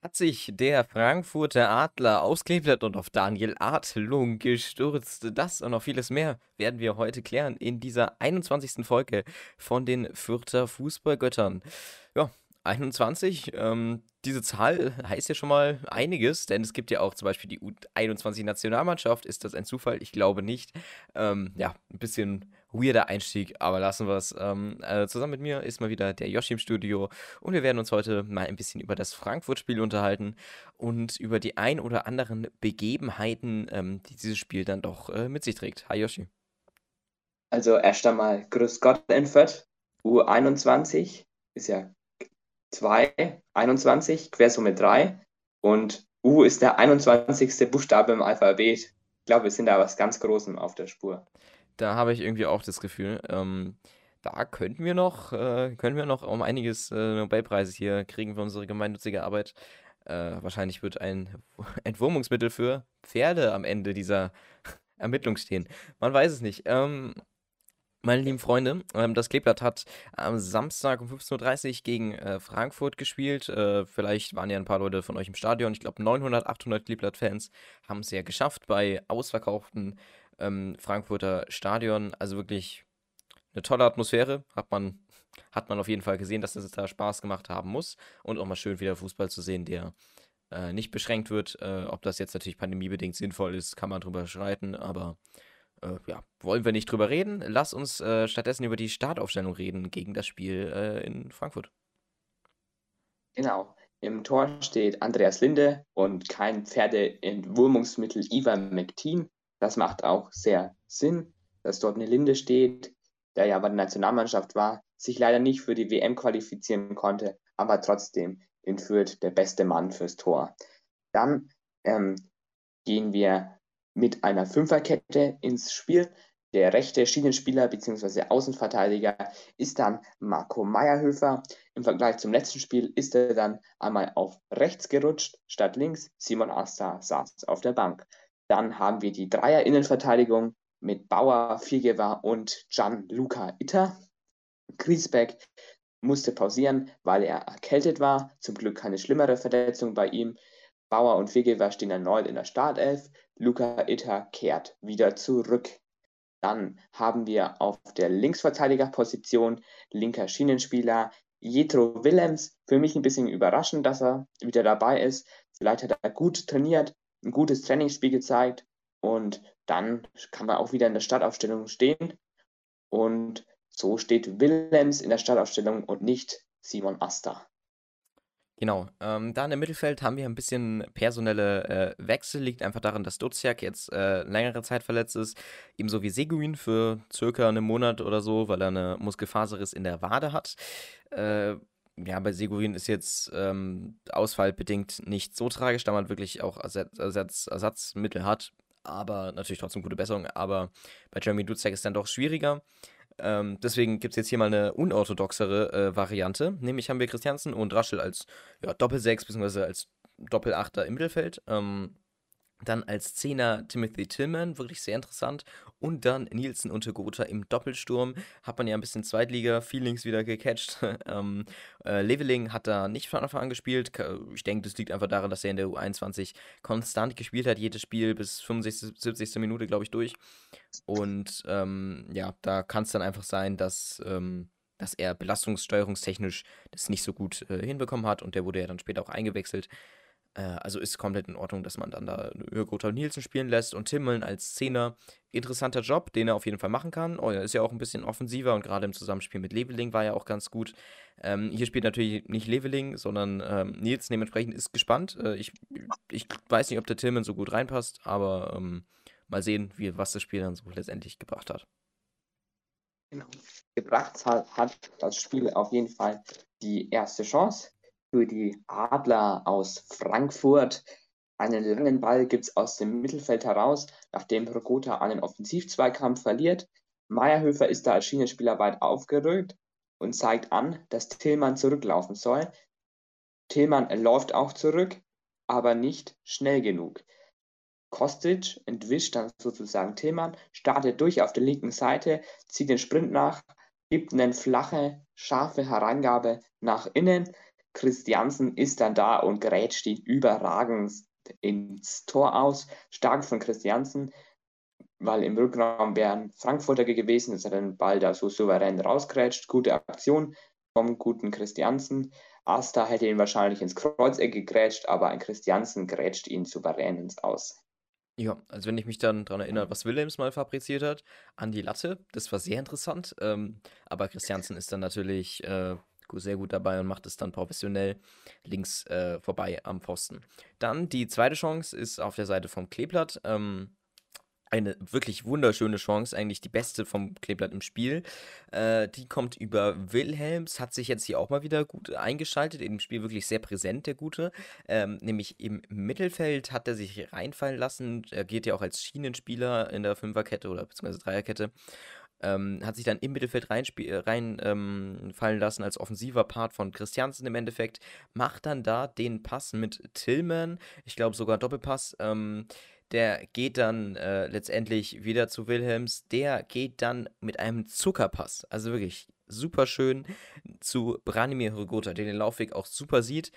Hat sich der Frankfurter Adler ausgeklebt und auf Daniel Adlung gestürzt? Das und noch vieles mehr werden wir heute klären in dieser 21. Folge von den Fürther Fußballgöttern. Ja, 21, ähm, diese Zahl heißt ja schon mal einiges, denn es gibt ja auch zum Beispiel die U21-Nationalmannschaft. Ist das ein Zufall? Ich glaube nicht. Ähm, ja, ein bisschen weirder Einstieg, aber lassen wir es. Ähm, äh, zusammen mit mir ist mal wieder der Yoshi im Studio und wir werden uns heute mal ein bisschen über das Frankfurt-Spiel unterhalten und über die ein oder anderen Begebenheiten, ähm, die dieses Spiel dann doch äh, mit sich trägt. Hi Yoshi. Also erst einmal Grüß Gott in Fürth, U21 ist ja 2, 21, Quersumme 3 und U ist der 21. Buchstabe im Alphabet. Ich glaube, wir sind da was ganz Großem auf der Spur. Da habe ich irgendwie auch das Gefühl, ähm, da könnten wir noch, äh, können wir noch um einiges äh, Nobelpreise hier kriegen für unsere gemeinnützige Arbeit. Äh, wahrscheinlich wird ein Entwurmungsmittel für Pferde am Ende dieser Ermittlung stehen. Man weiß es nicht. Ähm, meine lieben Freunde, ähm, das Kleeblatt hat am Samstag um 15.30 Uhr gegen äh, Frankfurt gespielt. Äh, vielleicht waren ja ein paar Leute von euch im Stadion. Ich glaube, 900, 800 Kleeblatt-Fans haben es ja geschafft bei ausverkauften ähm, Frankfurter Stadion. Also wirklich eine tolle Atmosphäre. Hat man, hat man auf jeden Fall gesehen, dass es da Spaß gemacht haben muss. Und auch mal schön wieder Fußball zu sehen, der äh, nicht beschränkt wird. Ob das jetzt natürlich pandemiebedingt sinnvoll ist, kann man drüber schreiten. Aber äh, ja, wollen wir nicht drüber reden. Lass uns äh, stattdessen über die Startaufstellung reden gegen das Spiel äh, in Frankfurt. Genau. Im Tor steht Andreas Linde und kein Pferdeentwurmungsmittel Ivan McTeen. Das macht auch sehr Sinn, dass dort eine Linde steht, der ja bei der Nationalmannschaft war, sich leider nicht für die WM qualifizieren konnte, aber trotzdem in Fürth der beste Mann fürs Tor. Dann ähm, gehen wir mit einer Fünferkette ins Spiel. Der rechte Schienenspieler bzw. Außenverteidiger ist dann Marco Meyerhöfer. Im Vergleich zum letzten Spiel ist er dann einmal auf rechts gerutscht statt links. Simon Asta saß auf der Bank. Dann haben wir die Dreier-Innenverteidigung mit Bauer, Viergeber und Gianluca Itter. Griesbeck musste pausieren, weil er erkältet war. Zum Glück keine schlimmere Verletzung bei ihm. Bauer und Viergeber stehen erneut in der Startelf. Luca Itter kehrt wieder zurück. Dann haben wir auf der Linksverteidigerposition linker Schienenspieler Jetro Willems. Für mich ein bisschen überraschend, dass er wieder dabei ist. Vielleicht hat er gut trainiert, ein gutes Trainingsspiel gezeigt und dann kann man auch wieder in der Startaufstellung stehen. Und so steht Willems in der Startaufstellung und nicht Simon Asta. Genau, ähm, da in dem Mittelfeld haben wir ein bisschen personelle äh, Wechsel. Liegt einfach daran, dass Duziak jetzt äh, längere Zeit verletzt ist. Ebenso wie Seguin für circa einen Monat oder so, weil er eine Muskelfaserriss in der Wade hat. Äh, ja, bei Seguin ist jetzt ähm, ausfallbedingt nicht so tragisch, da man wirklich auch Ersatz, Ersatz, Ersatzmittel hat. Aber natürlich trotzdem gute Besserung. Aber bei Jeremy Duziak ist dann doch schwieriger. Ähm, deswegen gibt es jetzt hier mal eine unorthodoxere äh, Variante. Nämlich haben wir Christiansen und Raschel als ja, Doppelsechs bzw. als Doppelachter im Mittelfeld. Ähm, dann als Zehner Timothy Tillman, wirklich sehr interessant. Und dann Nielsen und Gotha im Doppelsturm. Hat man ja ein bisschen Zweitliga-Feelings wieder gecatcht. ähm, äh, Leveling hat da nicht von Anfang an gespielt. Ich denke, das liegt einfach daran, dass er in der U21 konstant gespielt hat. Jedes Spiel bis 65, 70. Minute, glaube ich, durch. Und ähm, ja, da kann es dann einfach sein, dass. Ähm, dass er belastungssteuerungstechnisch das nicht so gut äh, hinbekommen hat und der wurde ja dann später auch eingewechselt. Äh, also ist komplett in Ordnung, dass man dann da Jürgen Nielsen spielen lässt und Timmeln als Zehner. Interessanter Job, den er auf jeden Fall machen kann. Oh, er ist ja auch ein bisschen offensiver und gerade im Zusammenspiel mit Leveling war er auch ganz gut. Ähm, hier spielt natürlich nicht Leveling, sondern ähm, Nielsen dementsprechend ist gespannt. Äh, ich, ich weiß nicht, ob der Tillman so gut reinpasst, aber ähm, mal sehen, wie, was das Spiel dann so letztendlich gebracht hat. Genau. Gebracht hat das Spiel auf jeden Fall die erste Chance für die Adler aus Frankfurt. Einen langen Ball gibt es aus dem Mittelfeld heraus, nachdem Rogota einen Offensivzweikampf verliert. Meierhöfer ist da als Schienenspieler weit aufgerückt und zeigt an, dass Tillmann zurücklaufen soll. Tillmann läuft auch zurück, aber nicht schnell genug. Kostic entwischt dann sozusagen Tillmann, startet durch auf der linken Seite, zieht den Sprint nach, gibt eine flache, scharfe Herangabe nach innen. Christiansen ist dann da und grätscht ihn überragend ins Tor aus. Stark von Christiansen, weil im Rückraum wären Frankfurter gewesen, dass er den Ball da so souverän rausgrätscht. Gute Aktion vom guten Christiansen. Asta hätte ihn wahrscheinlich ins Kreuzeck gegrätscht, aber ein Christiansen grätscht ihn souverän ins Aus. Ja, also wenn ich mich dann daran erinnere, was Willems mal fabriziert hat, an die Latte, das war sehr interessant. Ähm, aber Christiansen ist dann natürlich äh, sehr gut dabei und macht es dann professionell links äh, vorbei am Pfosten. Dann die zweite Chance ist auf der Seite vom Kleeblatt. Ähm, eine wirklich wunderschöne Chance, eigentlich die beste vom Kleeblatt im Spiel. Äh, die kommt über Wilhelms, hat sich jetzt hier auch mal wieder gut eingeschaltet, im Spiel wirklich sehr präsent, der Gute. Ähm, nämlich im Mittelfeld hat er sich reinfallen lassen. Er geht ja auch als Schienenspieler in der Fünferkette oder beziehungsweise Dreierkette. Ähm, hat sich dann im Mittelfeld reinfallen rein, ähm, lassen als offensiver Part von Christiansen im Endeffekt. Macht dann da den Pass mit Tillman, ich glaube sogar Doppelpass. Ähm, der geht dann äh, letztendlich wieder zu Wilhelms. Der geht dann mit einem Zuckerpass, also wirklich super schön, zu Branimir Hrgota, der den Laufweg auch super sieht.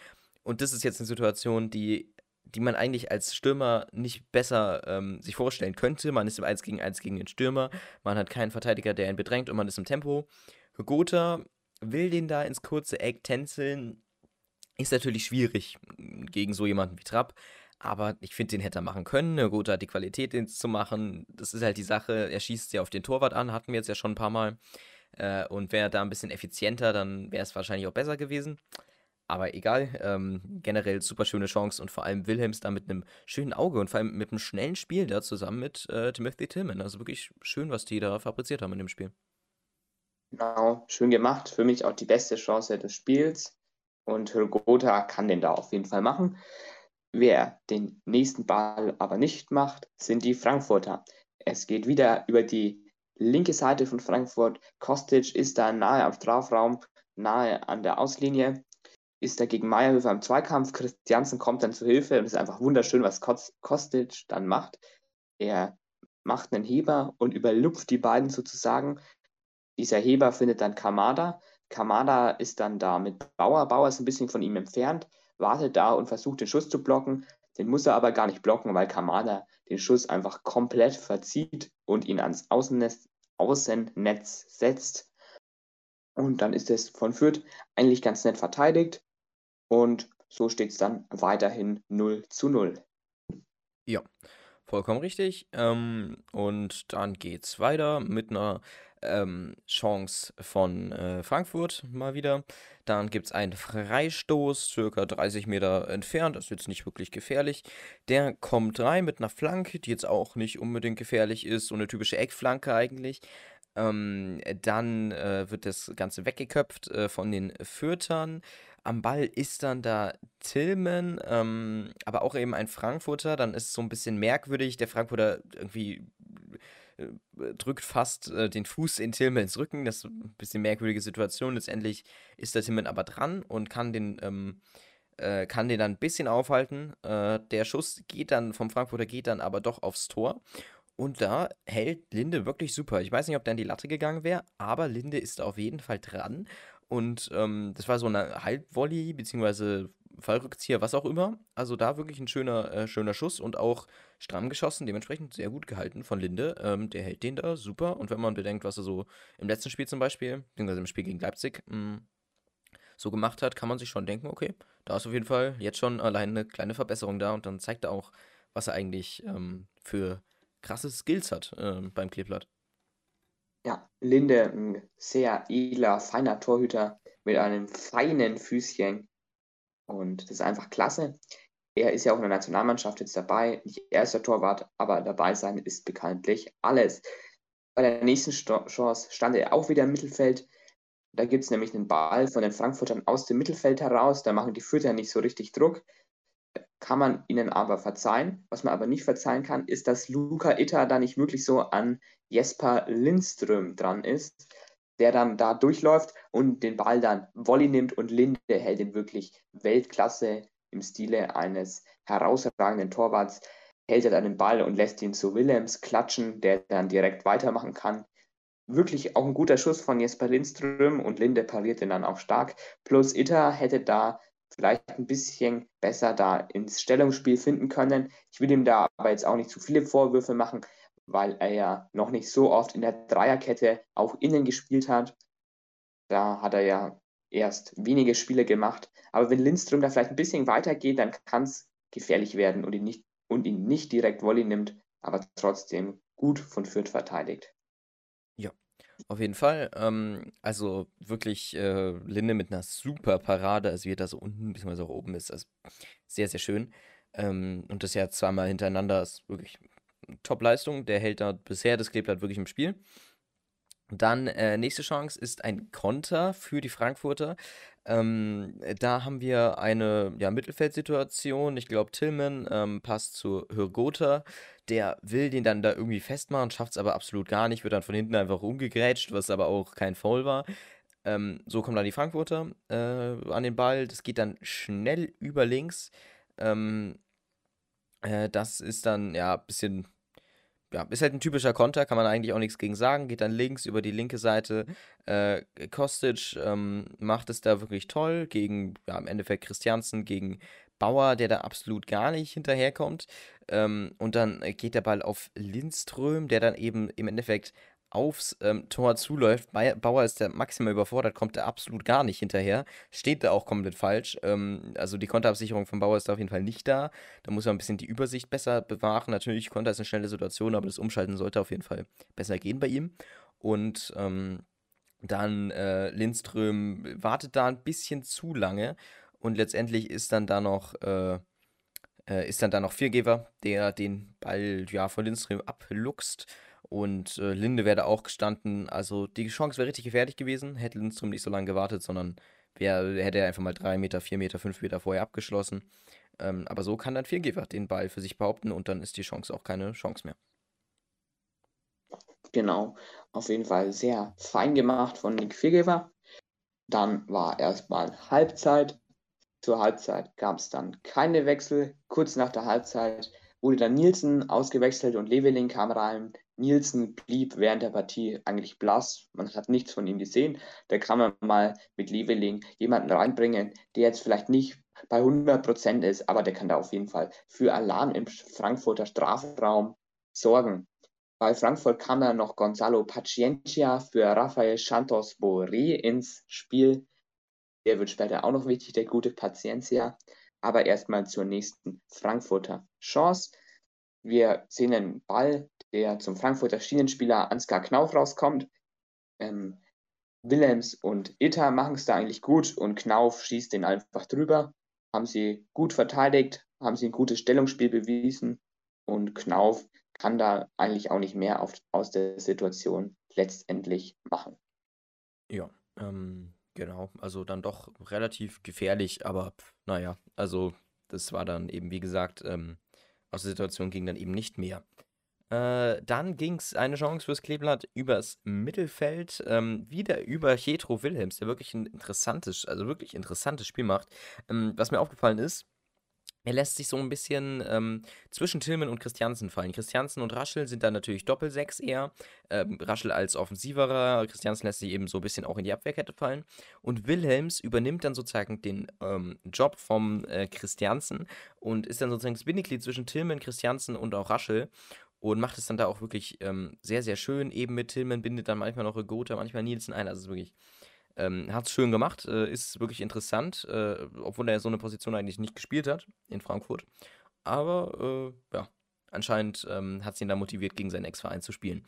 Und das ist jetzt eine Situation, die, die man eigentlich als Stürmer nicht besser ähm, sich vorstellen könnte. Man ist im 1 gegen 1 gegen den Stürmer, man hat keinen Verteidiger, der ihn bedrängt und man ist im Tempo. Hrgota will den da ins kurze Eck tänzeln. Ist natürlich schwierig gegen so jemanden wie Trapp. Aber ich finde, den hätte er machen können. Ne, er hat die Qualität, den zu machen. Das ist halt die Sache. Er schießt ja auf den Torwart an, hatten wir jetzt ja schon ein paar Mal. Äh, und wäre da ein bisschen effizienter, dann wäre es wahrscheinlich auch besser gewesen. Aber egal, ähm, generell super schöne Chance und vor allem Wilhelms da mit einem schönen Auge und vor allem mit einem schnellen Spiel da zusammen mit äh, Timothy Tillman. Also wirklich schön, was die da fabriziert haben in dem Spiel. Genau, schön gemacht. Für mich auch die beste Chance des Spiels. Und Hürgota kann den da auf jeden Fall machen. Wer den nächsten Ball aber nicht macht, sind die Frankfurter. Es geht wieder über die linke Seite von Frankfurt. Kostic ist da nahe am Strafraum, nahe an der Auslinie, ist da gegen Meyerhöfer im Zweikampf. Christiansen kommt dann zu Hilfe und es ist einfach wunderschön, was Kostic dann macht. Er macht einen Heber und überlupft die beiden sozusagen. Dieser Heber findet dann Kamada. Kamada ist dann da mit Bauer. Bauer ist ein bisschen von ihm entfernt wartet da und versucht den Schuss zu blocken. Den muss er aber gar nicht blocken, weil Kamada den Schuss einfach komplett verzieht und ihn ans Außennetz, Außennetz setzt. Und dann ist es von Fürth eigentlich ganz nett verteidigt. Und so steht es dann weiterhin 0 zu 0. Ja, vollkommen richtig. Ähm, und dann geht es weiter mit einer ähm, Chance von äh, Frankfurt mal wieder. Dann gibt es einen Freistoß, circa 30 Meter entfernt, das ist jetzt nicht wirklich gefährlich. Der kommt rein mit einer Flanke, die jetzt auch nicht unbedingt gefährlich ist, so eine typische Eckflanke eigentlich. Ähm, dann äh, wird das Ganze weggeköpft äh, von den Fürtern. Am Ball ist dann da Tillman, ähm, aber auch eben ein Frankfurter. Dann ist es so ein bisschen merkwürdig. Der Frankfurter irgendwie äh, drückt fast äh, den Fuß in Tillmans Rücken. Das ist ein bisschen merkwürdige Situation. Letztendlich ist der Tillman aber dran und kann den, ähm, äh, kann den dann ein bisschen aufhalten. Äh, der Schuss geht dann vom Frankfurter geht dann aber doch aufs Tor. Und da hält Linde wirklich super. Ich weiß nicht, ob der an die Latte gegangen wäre, aber Linde ist auf jeden Fall dran. Und ähm, das war so eine Halbvolley, beziehungsweise Fallrückzieher, was auch immer. Also da wirklich ein schöner, äh, schöner Schuss und auch stramm geschossen, dementsprechend sehr gut gehalten von Linde. Ähm, der hält den da super. Und wenn man bedenkt, was er so im letzten Spiel zum Beispiel, beziehungsweise im Spiel gegen Leipzig, mh, mm, so gemacht hat, kann man sich schon denken, okay, da ist auf jeden Fall jetzt schon allein eine kleine Verbesserung da und dann zeigt er auch, was er eigentlich ähm, für krasse Skills hat äh, beim Kleeblatt. Ja, Linde, ein sehr edler, feiner Torhüter mit einem feinen Füßchen. Und das ist einfach klasse. Er ist ja auch in der Nationalmannschaft jetzt dabei, nicht erster Torwart, aber dabei sein ist bekanntlich alles. Bei der nächsten Chance stand er auch wieder im Mittelfeld. Da gibt es nämlich einen Ball von den Frankfurtern aus dem Mittelfeld heraus. Da machen die Fürther nicht so richtig Druck. Kann man ihnen aber verzeihen. Was man aber nicht verzeihen kann, ist, dass Luca Itter da nicht wirklich so an Jesper Lindström dran ist der dann da durchläuft und den Ball dann Volley nimmt und Linde hält ihn wirklich Weltklasse im Stile eines herausragenden Torwarts, hält er dann den Ball und lässt ihn zu Willems klatschen, der dann direkt weitermachen kann. wirklich auch ein guter Schuss von Jesper Lindström und Linde pariert den dann auch stark. Plus Itter hätte da vielleicht ein bisschen besser da ins Stellungsspiel finden können. Ich will ihm da aber jetzt auch nicht zu viele Vorwürfe machen, weil er ja noch nicht so oft in der Dreierkette auch innen gespielt hat. Da hat er ja erst wenige Spiele gemacht. Aber wenn Lindström da vielleicht ein bisschen weitergeht, dann kann es gefährlich werden und ihn nicht, und ihn nicht direkt Volley nimmt, aber trotzdem gut von Fürth verteidigt. Auf jeden Fall. Ähm, also wirklich äh, Linde mit einer super Parade, also wie er da so unten bzw. auch oben ist. Also sehr, sehr schön. Ähm, und das ja zweimal hintereinander ist wirklich Top-Leistung. Der hält da bisher das Kleeblatt wirklich im Spiel. Dann äh, nächste Chance ist ein Konter für die Frankfurter. Ähm, da haben wir eine ja, Mittelfeldsituation. Ich glaube, Tillman ähm, passt zu Hürgota. Der will den dann da irgendwie festmachen, schafft es aber absolut gar nicht, wird dann von hinten einfach umgegrätscht, was aber auch kein Foul war. Ähm, so kommen dann die Frankfurter äh, an den Ball. Das geht dann schnell über links. Ähm, äh, das ist dann ja ein bisschen ja, ist halt ein typischer Konter, kann man eigentlich auch nichts gegen sagen. Geht dann links über die linke Seite. Äh, Kostic ähm, macht es da wirklich toll gegen, ja, im Endeffekt Christiansen, gegen Bauer, der da absolut gar nicht hinterherkommt. Ähm, und dann geht der Ball auf Lindström, der dann eben im Endeffekt aufs ähm, Tor zuläuft. Bauer ist der maximal überfordert, kommt da absolut gar nicht hinterher. Steht da auch komplett falsch. Ähm, also die Konterabsicherung von Bauer ist da auf jeden Fall nicht da. Da muss man ein bisschen die Übersicht besser bewahren. Natürlich, Konter ist eine schnelle Situation, aber das Umschalten sollte auf jeden Fall besser gehen bei ihm. Und ähm, dann äh, Lindström wartet da ein bisschen zu lange. Und letztendlich ist dann da noch. Äh, äh ist dann da noch Viergeber, der den Ball ja von Lindström abluchst und äh, Linde wäre da auch gestanden. Also die Chance wäre richtig gefährlich gewesen. Hätte Lindström nicht so lange gewartet, sondern wär, hätte er einfach mal drei Meter, vier Meter, fünf Meter vorher abgeschlossen. Ähm, aber so kann dann Viergeber den Ball für sich behaupten und dann ist die Chance auch keine Chance mehr. Genau, auf jeden Fall sehr fein gemacht von Nick Viergeber. Dann war erstmal Halbzeit. Zur Halbzeit gab es dann keine Wechsel. Kurz nach der Halbzeit wurde dann Nielsen ausgewechselt und Leveling kam rein. Nielsen blieb während der Partie eigentlich blass. Man hat nichts von ihm gesehen. Da kann man mal mit Leveling jemanden reinbringen, der jetzt vielleicht nicht bei 100% ist, aber der kann da auf jeden Fall für Alarm im Frankfurter Strafraum sorgen. Bei Frankfurt kam dann noch Gonzalo Paciencia für Rafael Santos Boré ins Spiel. Der wird später auch noch wichtig, der gute Paciencia. Aber erstmal zur nächsten Frankfurter Chance. Wir sehen einen Ball, der zum Frankfurter Schienenspieler Ansgar Knauf rauskommt. Ähm, Willems und Itter machen es da eigentlich gut und Knauf schießt den einfach drüber. Haben sie gut verteidigt, haben sie ein gutes Stellungsspiel bewiesen und Knauf kann da eigentlich auch nicht mehr auf, aus der Situation letztendlich machen. Ja, ähm, genau. Also dann doch relativ gefährlich, aber naja, also das war dann eben, wie gesagt, ähm, aus der Situation ging dann eben nicht mehr. Äh, dann ging es eine Chance fürs Kleeblatt übers Mittelfeld, ähm, wieder über Jetro Wilhelms, der wirklich ein interessantes, also wirklich interessantes Spiel macht. Ähm, was mir aufgefallen ist, er lässt sich so ein bisschen ähm, zwischen Tillman und Christiansen fallen. Christiansen und Raschel sind dann natürlich Doppelsechs eher. Ähm, Raschel als offensiverer, Christiansen lässt sich eben so ein bisschen auch in die Abwehrkette fallen. Und Wilhelms übernimmt dann sozusagen den ähm, Job vom äh, Christiansen und ist dann sozusagen das Bindeglied zwischen Tillman, Christiansen und auch Raschel und macht es dann da auch wirklich ähm, sehr, sehr schön. Eben mit Tillman bindet dann manchmal noch Gotha, manchmal Nielsen ein. Also es ist wirklich ähm, hat es schön gemacht, äh, ist wirklich interessant, äh, obwohl er so eine Position eigentlich nicht gespielt hat in Frankfurt. Aber äh, ja, anscheinend ähm, hat es ihn da motiviert, gegen seinen Ex-Verein zu spielen.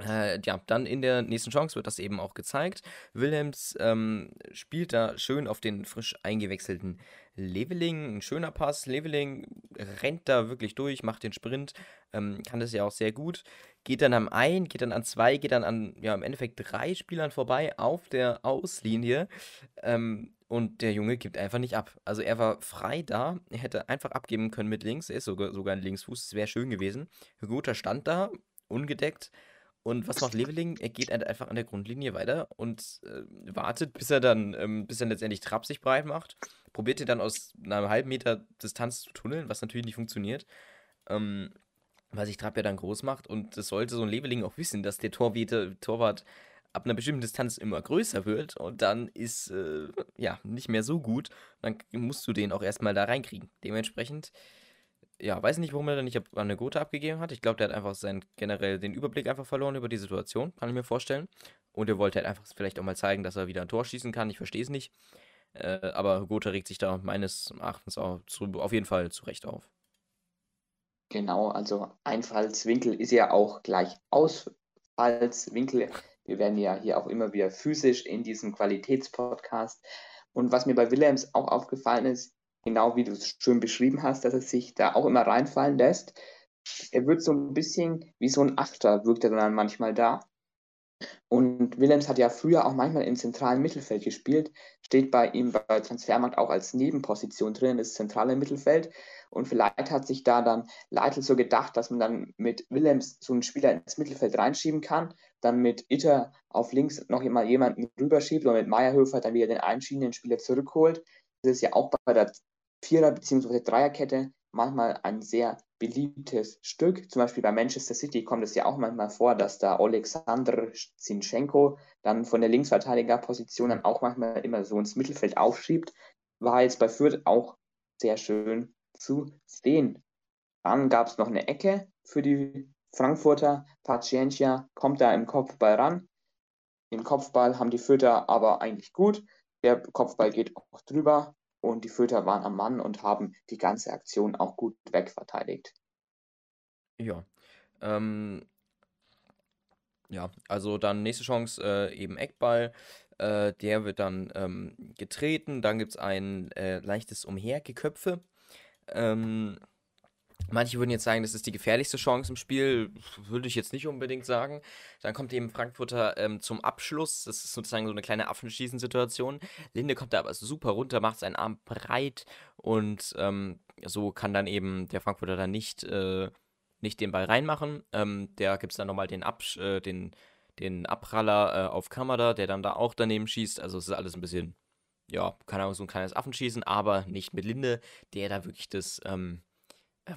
Äh, ja, dann in der nächsten Chance wird das eben auch gezeigt. Wilhelms ähm, spielt da schön auf den frisch eingewechselten Leveling. Ein schöner Pass. Leveling rennt da wirklich durch, macht den Sprint, ähm, kann das ja auch sehr gut. Geht dann am ein, geht dann an zwei, geht dann an, ja, im Endeffekt drei Spielern vorbei auf der Auslinie. Ähm, und der Junge gibt einfach nicht ab. Also er war frei da, er hätte einfach abgeben können mit links. Er ist sogar, sogar ein Linksfuß, das wäre schön gewesen. Guter stand da, ungedeckt und was macht Leveling? Er geht einfach an der Grundlinie weiter und äh, wartet, bis er dann, ähm, bis er letztendlich Trapp sich breit macht. Probiert ihn dann aus einer halben Meter Distanz zu tunneln, was natürlich nicht funktioniert. Ähm, weil sich Trapp ja dann groß macht und das sollte so ein Leveling auch wissen, dass der Torwart, Torwart ab einer bestimmten Distanz immer größer wird und dann ist äh, ja nicht mehr so gut. Dann musst du den auch erstmal da reinkriegen. Dementsprechend, ja, weiß nicht, warum er dann nicht an eine Gute abgegeben hat. Ich glaube, der hat einfach seinen, generell den Überblick einfach verloren über die Situation, kann ich mir vorstellen. Und er wollte halt einfach vielleicht auch mal zeigen, dass er wieder ein Tor schießen kann. Ich verstehe es nicht. Äh, aber Gotha regt sich da meines Erachtens auch zu, auf jeden Fall zu Recht auf. Genau, also Einfallswinkel ist ja auch gleich Ausfallswinkel. Wir werden ja hier auch immer wieder physisch in diesem Qualitätspodcast. Und was mir bei Willems auch aufgefallen ist, genau wie du es schön beschrieben hast, dass er sich da auch immer reinfallen lässt. Er wird so ein bisschen wie so ein Achter, wirkt er dann manchmal da. Und Willems hat ja früher auch manchmal im zentralen Mittelfeld gespielt, steht bei ihm bei Transfermarkt auch als Nebenposition drin, das zentrale Mittelfeld. Und vielleicht hat sich da dann Leitl so gedacht, dass man dann mit Willems so einen Spieler ins Mittelfeld reinschieben kann, dann mit Itter auf links noch immer jemanden rüberschiebt und mit Meierhöfer dann wieder den einschienenden Spieler zurückholt. Das ist ja auch bei der Vierer- bzw. Dreierkette manchmal ein sehr beliebtes Stück. Zum Beispiel bei Manchester City kommt es ja auch manchmal vor, dass da Alexander Zinchenko dann von der Linksverteidigerposition dann auch manchmal immer so ins Mittelfeld aufschiebt. War jetzt bei Fürth auch sehr schön zu sehen. Dann gab es noch eine Ecke für die Frankfurter. Paciencia kommt da im Kopfball ran. Im Kopfball haben die Fürther aber eigentlich gut. Der Kopfball geht auch drüber und die Fürther waren am Mann und haben die ganze Aktion auch gut wegverteidigt. Ja. Ähm, ja, also dann nächste Chance, äh, eben Eckball. Äh, der wird dann ähm, getreten. Dann gibt es ein äh, leichtes Umhergeköpfe. Ähm, Manche würden jetzt sagen, das ist die gefährlichste Chance im Spiel. Würde ich jetzt nicht unbedingt sagen. Dann kommt eben Frankfurter ähm, zum Abschluss. Das ist sozusagen so eine kleine Affenschießen-Situation. Linde kommt da aber super runter, macht seinen Arm breit und ähm, so kann dann eben der Frankfurter dann nicht, äh, nicht den Ball reinmachen. Ähm, der gibt es dann nochmal den, Absch äh, den, den Abpraller äh, auf Kamada, der dann da auch daneben schießt. Also es ist alles ein bisschen, ja, keine Ahnung, so ein kleines Affenschießen, aber nicht mit Linde, der da wirklich das ähm,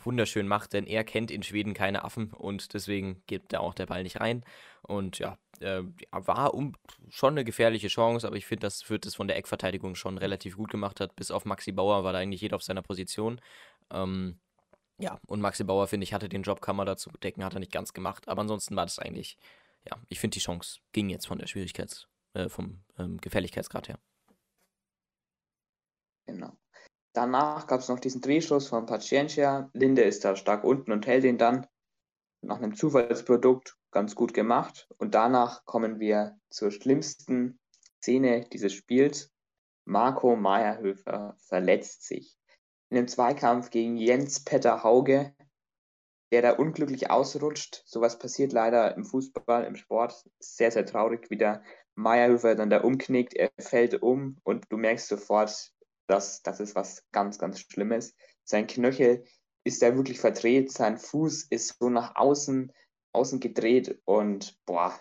wunderschön macht, denn er kennt in Schweden keine Affen und deswegen geht da auch der Ball nicht rein. Und ja, äh, war um, schon eine gefährliche Chance, aber ich finde, dass Fürth es von der Eckverteidigung schon relativ gut gemacht hat. Bis auf Maxi Bauer war da eigentlich jeder auf seiner Position. Ähm, ja, und Maxi Bauer, finde ich, hatte den Job, Kammer dazu decken, hat er nicht ganz gemacht. Aber ansonsten war das eigentlich, ja, ich finde, die Chance ging jetzt von der Schwierigkeits-, äh, vom ähm, Gefährlichkeitsgrad her. Genau. Danach gab es noch diesen Drehschuss von Paciencia. Linde ist da stark unten und hält ihn dann nach einem Zufallsprodukt ganz gut gemacht. Und danach kommen wir zur schlimmsten Szene dieses Spiels. Marco Meyerhöfer verletzt sich. In einem Zweikampf gegen Jens Petter Hauge, der da unglücklich ausrutscht. Sowas passiert leider im Fußball, im Sport. Sehr, sehr traurig, wie der Meyerhöfer dann da umknickt. Er fällt um und du merkst sofort, das, das ist was ganz, ganz Schlimmes. Sein Knöchel ist da wirklich verdreht, sein Fuß ist so nach außen, außen gedreht und boah,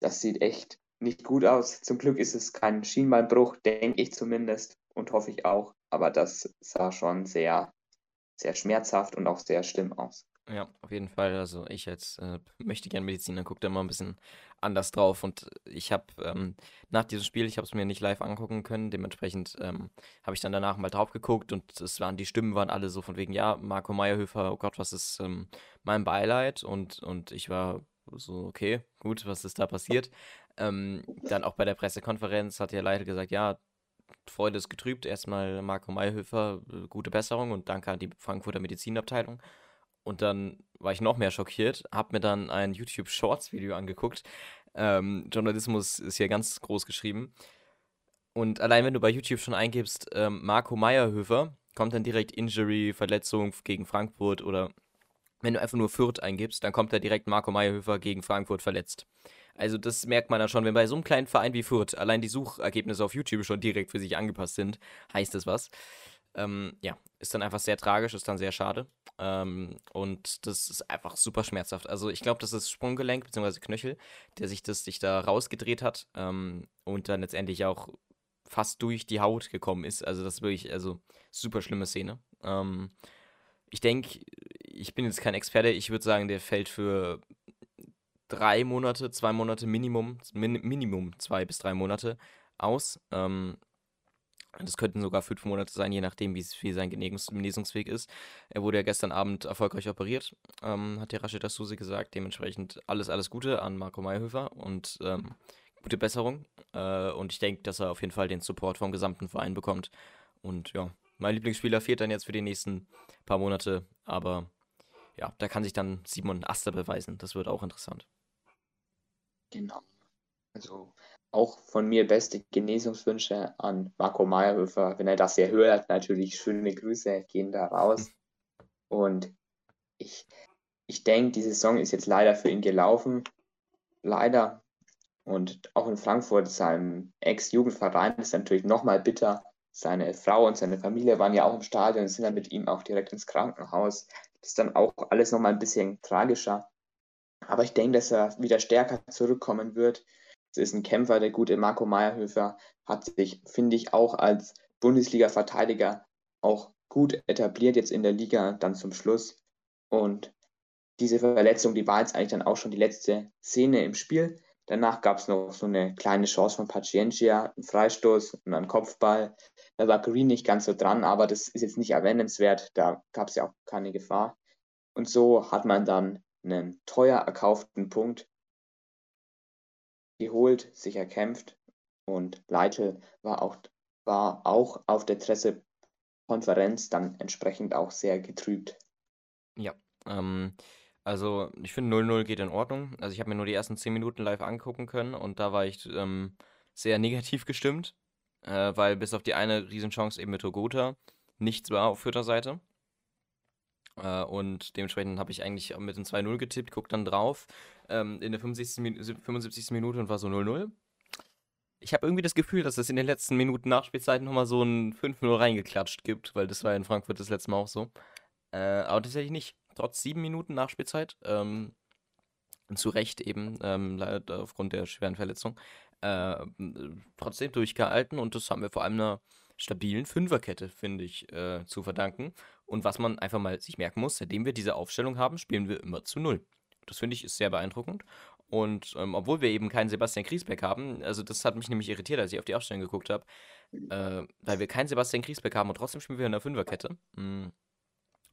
das sieht echt nicht gut aus. Zum Glück ist es kein Schienbeinbruch, denke ich zumindest und hoffe ich auch. Aber das sah schon sehr, sehr schmerzhaft und auch sehr schlimm aus. Ja, auf jeden Fall. Also ich als äh, möchte gern Mediziner gucke da mal ein bisschen anders drauf. Und ich habe ähm, nach diesem Spiel, ich habe es mir nicht live angucken können, dementsprechend ähm, habe ich dann danach mal drauf geguckt und es waren, die Stimmen waren alle so von wegen, ja, Marco Meyerhöfer, oh Gott, was ist ähm, mein Beileid? Und, und ich war so, okay, gut, was ist da passiert? Ähm, dann auch bei der Pressekonferenz hat der Leiter gesagt, ja, Freude ist getrübt. Erstmal Marco Mayhöfer, äh, gute Besserung und danke an die Frankfurter Medizinabteilung. Und dann war ich noch mehr schockiert, habe mir dann ein YouTube Shorts Video angeguckt. Ähm, Journalismus ist hier ganz groß geschrieben. Und allein wenn du bei YouTube schon eingibst, ähm, Marco Meyerhöfer, kommt dann direkt Injury, Verletzung gegen Frankfurt oder wenn du einfach nur Fürth eingibst, dann kommt da direkt Marco Meyerhöfer gegen Frankfurt verletzt. Also das merkt man dann schon, wenn bei so einem kleinen Verein wie Fürth allein die Suchergebnisse auf YouTube schon direkt für sich angepasst sind, heißt das was. Ähm, ja, ist dann einfach sehr tragisch, ist dann sehr schade. Ähm, und das ist einfach super schmerzhaft. Also ich glaube, das ist Sprunggelenk bzw. Knöchel, der sich das sich da rausgedreht hat ähm, und dann letztendlich auch fast durch die Haut gekommen ist. Also das ist wirklich, also super schlimme Szene. Ähm, ich denke, ich bin jetzt kein Experte, ich würde sagen, der fällt für drei Monate, zwei Monate Minimum, min, Minimum zwei bis drei Monate aus. Ähm, das könnten sogar fünf Monate sein, je nachdem, wie, wie sein Genesungsweg ist. Er wurde ja gestern Abend erfolgreich operiert, ähm, hat der Rashid Susi gesagt. Dementsprechend alles, alles Gute an Marco Mayhöfer und ähm, gute Besserung. Äh, und ich denke, dass er auf jeden Fall den Support vom gesamten Verein bekommt. Und ja, mein Lieblingsspieler fehlt dann jetzt für die nächsten paar Monate. Aber ja, da kann sich dann Simon Aster beweisen. Das wird auch interessant. Genau. Also auch von mir beste Genesungswünsche an Marco Meyerhöfer. Wenn er das hier hört, natürlich schöne Grüße gehen da raus. Und ich, ich denke, die Saison ist jetzt leider für ihn gelaufen. Leider. Und auch in Frankfurt, seinem Ex-Jugendverein, ist natürlich nochmal bitter. Seine Frau und seine Familie waren ja auch im Stadion und sind dann mit ihm auch direkt ins Krankenhaus. Das ist dann auch alles nochmal ein bisschen tragischer. Aber ich denke, dass er wieder stärker zurückkommen wird. Es ist ein Kämpfer, der gute Marco Meyerhöfer hat sich, finde ich, auch als Bundesliga-Verteidiger auch gut etabliert jetzt in der Liga dann zum Schluss. Und diese Verletzung, die war jetzt eigentlich dann auch schon die letzte Szene im Spiel. Danach gab es noch so eine kleine Chance von Paciencia, einen Freistoß und einen Kopfball. Da war Green nicht ganz so dran, aber das ist jetzt nicht erwähnenswert. Da gab es ja auch keine Gefahr. Und so hat man dann einen teuer erkauften Punkt geholt, sich erkämpft und Leitl war auch, war auch auf der Pressekonferenz dann entsprechend auch sehr getrübt. Ja, ähm, also ich finde 0-0 geht in Ordnung. Also ich habe mir nur die ersten 10 Minuten live angucken können und da war ich ähm, sehr negativ gestimmt, äh, weil bis auf die eine Riesenchance eben mit Ogota nichts war auf Fürther Seite. Äh, und dementsprechend habe ich eigentlich mit dem 2-0 getippt, guck dann drauf ähm, in der 75. 75. Minute und war so 0-0. Ich habe irgendwie das Gefühl, dass es in den letzten Minuten Nachspielzeiten nochmal so ein 5-0 reingeklatscht gibt, weil das war in Frankfurt das letzte Mal auch so. Äh, aber tatsächlich nicht. Trotz sieben Minuten Nachspielzeit, ähm, zu Recht eben, ähm, leider aufgrund der schweren Verletzung, äh, trotzdem durchgehalten und das haben wir vor allem einer stabilen Fünferkette, finde ich, äh, zu verdanken. Und was man einfach mal sich merken muss, seitdem wir diese Aufstellung haben, spielen wir immer zu null. Das finde ich ist sehr beeindruckend. Und ähm, obwohl wir eben keinen Sebastian Griesbeck haben, also das hat mich nämlich irritiert, als ich auf die Aufstellung geguckt habe, äh, weil wir keinen Sebastian Griesbeck haben und trotzdem spielen wir in der Fünferkette. Mhm.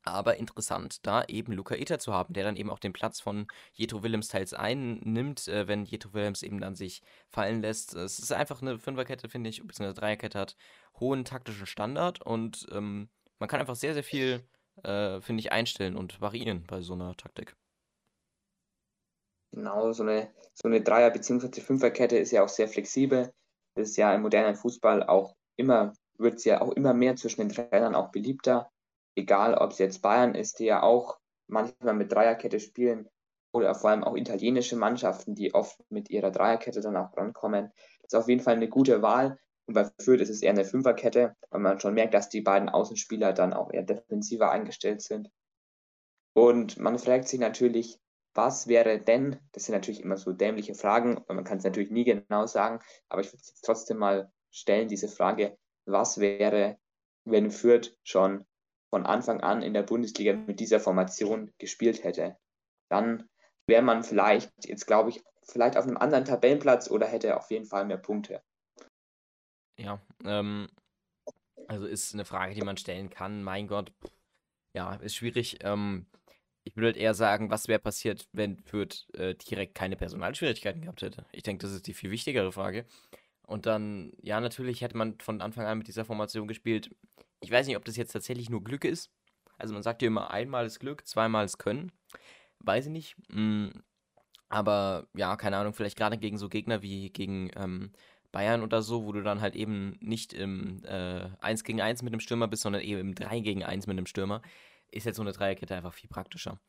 Aber interessant, da eben Luca Eta zu haben, der dann eben auch den Platz von Jetro Willems teils einnimmt, äh, wenn Jetro Willems eben dann sich fallen lässt. Es ist einfach eine Fünferkette, finde ich, beziehungsweise Dreierkette hat hohen taktischen Standard und ähm, man kann einfach sehr, sehr viel, äh, finde ich, einstellen und variieren bei so einer Taktik. Genau, so eine, so eine Dreier- bzw. Fünferkette ist ja auch sehr flexibel. Das ist ja im modernen Fußball auch immer, wird es ja auch immer mehr zwischen den Trainern auch beliebter. Egal, ob es jetzt Bayern ist, die ja auch manchmal mit Dreierkette spielen, oder vor allem auch italienische Mannschaften, die oft mit ihrer Dreierkette dann auch rankommen. Das ist auf jeden Fall eine gute Wahl. Und bei Fürth ist es eher eine Fünferkette, weil man schon merkt, dass die beiden Außenspieler dann auch eher defensiver eingestellt sind. Und man fragt sich natürlich, was wäre denn, das sind natürlich immer so dämliche Fragen, man kann es natürlich nie genau sagen, aber ich würde es trotzdem mal stellen, diese Frage, was wäre, wenn Fürth schon von Anfang an in der Bundesliga mit dieser Formation gespielt hätte? Dann wäre man vielleicht, jetzt glaube ich, vielleicht auf einem anderen Tabellenplatz oder hätte auf jeden Fall mehr Punkte. Ja, ähm, also ist eine Frage, die man stellen kann. Mein Gott, ja, ist schwierig. Ähm, ich würde halt eher sagen, was wäre passiert, wenn Fürth äh, direkt keine Personalschwierigkeiten gehabt hätte. Ich denke, das ist die viel wichtigere Frage. Und dann, ja, natürlich hätte man von Anfang an mit dieser Formation gespielt. Ich weiß nicht, ob das jetzt tatsächlich nur Glück ist. Also man sagt ja immer, einmal ist Glück, zweimal ist Können. Weiß ich nicht. Mm, aber ja, keine Ahnung, vielleicht gerade gegen so Gegner wie gegen ähm, Bayern oder so, wo du dann halt eben nicht im äh, 1 gegen 1 mit dem Stürmer bist, sondern eben im 3 gegen 1 mit dem Stürmer ist jetzt so eine Dreierkette einfach viel praktischer.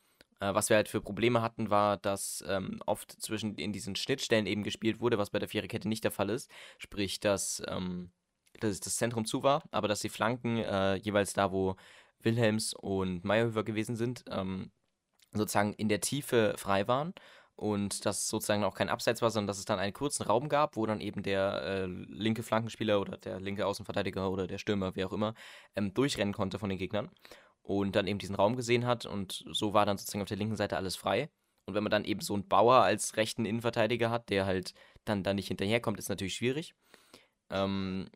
Äh, was wir halt für Probleme hatten, war, dass ähm, oft zwischen in diesen Schnittstellen eben gespielt wurde, was bei der Viererkette nicht der Fall ist. Sprich, dass, ähm, dass das Zentrum zu war, aber dass die Flanken äh, jeweils da, wo Wilhelms und Meyerhöfer gewesen sind, ähm, sozusagen in der Tiefe frei waren und dass sozusagen auch kein Abseits war, sondern dass es dann einen kurzen Raum gab, wo dann eben der äh, linke Flankenspieler oder der linke Außenverteidiger oder der Stürmer, wer auch immer, ähm, durchrennen konnte von den Gegnern. und dann eben diesen Raum gesehen hat und so war dann sozusagen auf der linken Seite alles frei. Und wenn man dann eben so einen Bauer als rechten Innenverteidiger hat, der halt dann da nicht hinterherkommt, ist natürlich schwierig. Ähm,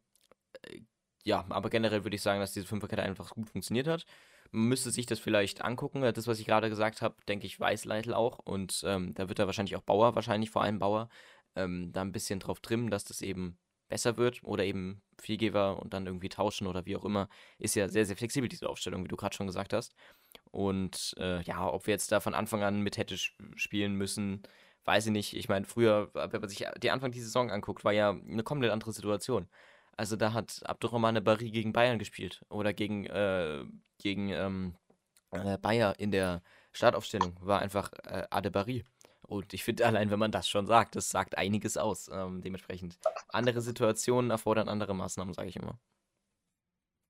äh, ja, aber generell würde ich sagen, dass diese Fünferkette einfach gut funktioniert hat. Man müsste sich das vielleicht angucken. Das, was ich gerade gesagt habe, denke ich, weiß Leitl auch. Und ähm, da wird er wahrscheinlich auch Bauer, wahrscheinlich vor allem Bauer, ähm, da ein bisschen drauf trimmen, dass das eben besser wird oder eben Vielgeber und dann irgendwie tauschen oder wie auch immer. Ist ja sehr, sehr flexibel, diese Aufstellung, wie du gerade schon gesagt hast. Und äh, ja, ob wir jetzt da von Anfang an mit hätte spielen müssen, weiß ich nicht. Ich meine, früher, wenn man sich die Anfang dieser Saison anguckt, war ja eine komplett andere Situation. Also da hat Abdurrahman Bari gegen Bayern gespielt oder gegen, äh, gegen ähm, äh, Bayer in der Startaufstellung. War einfach äh, Adebari. Und ich finde allein, wenn man das schon sagt, das sagt einiges aus. Ähm, dementsprechend andere Situationen erfordern andere Maßnahmen, sage ich immer.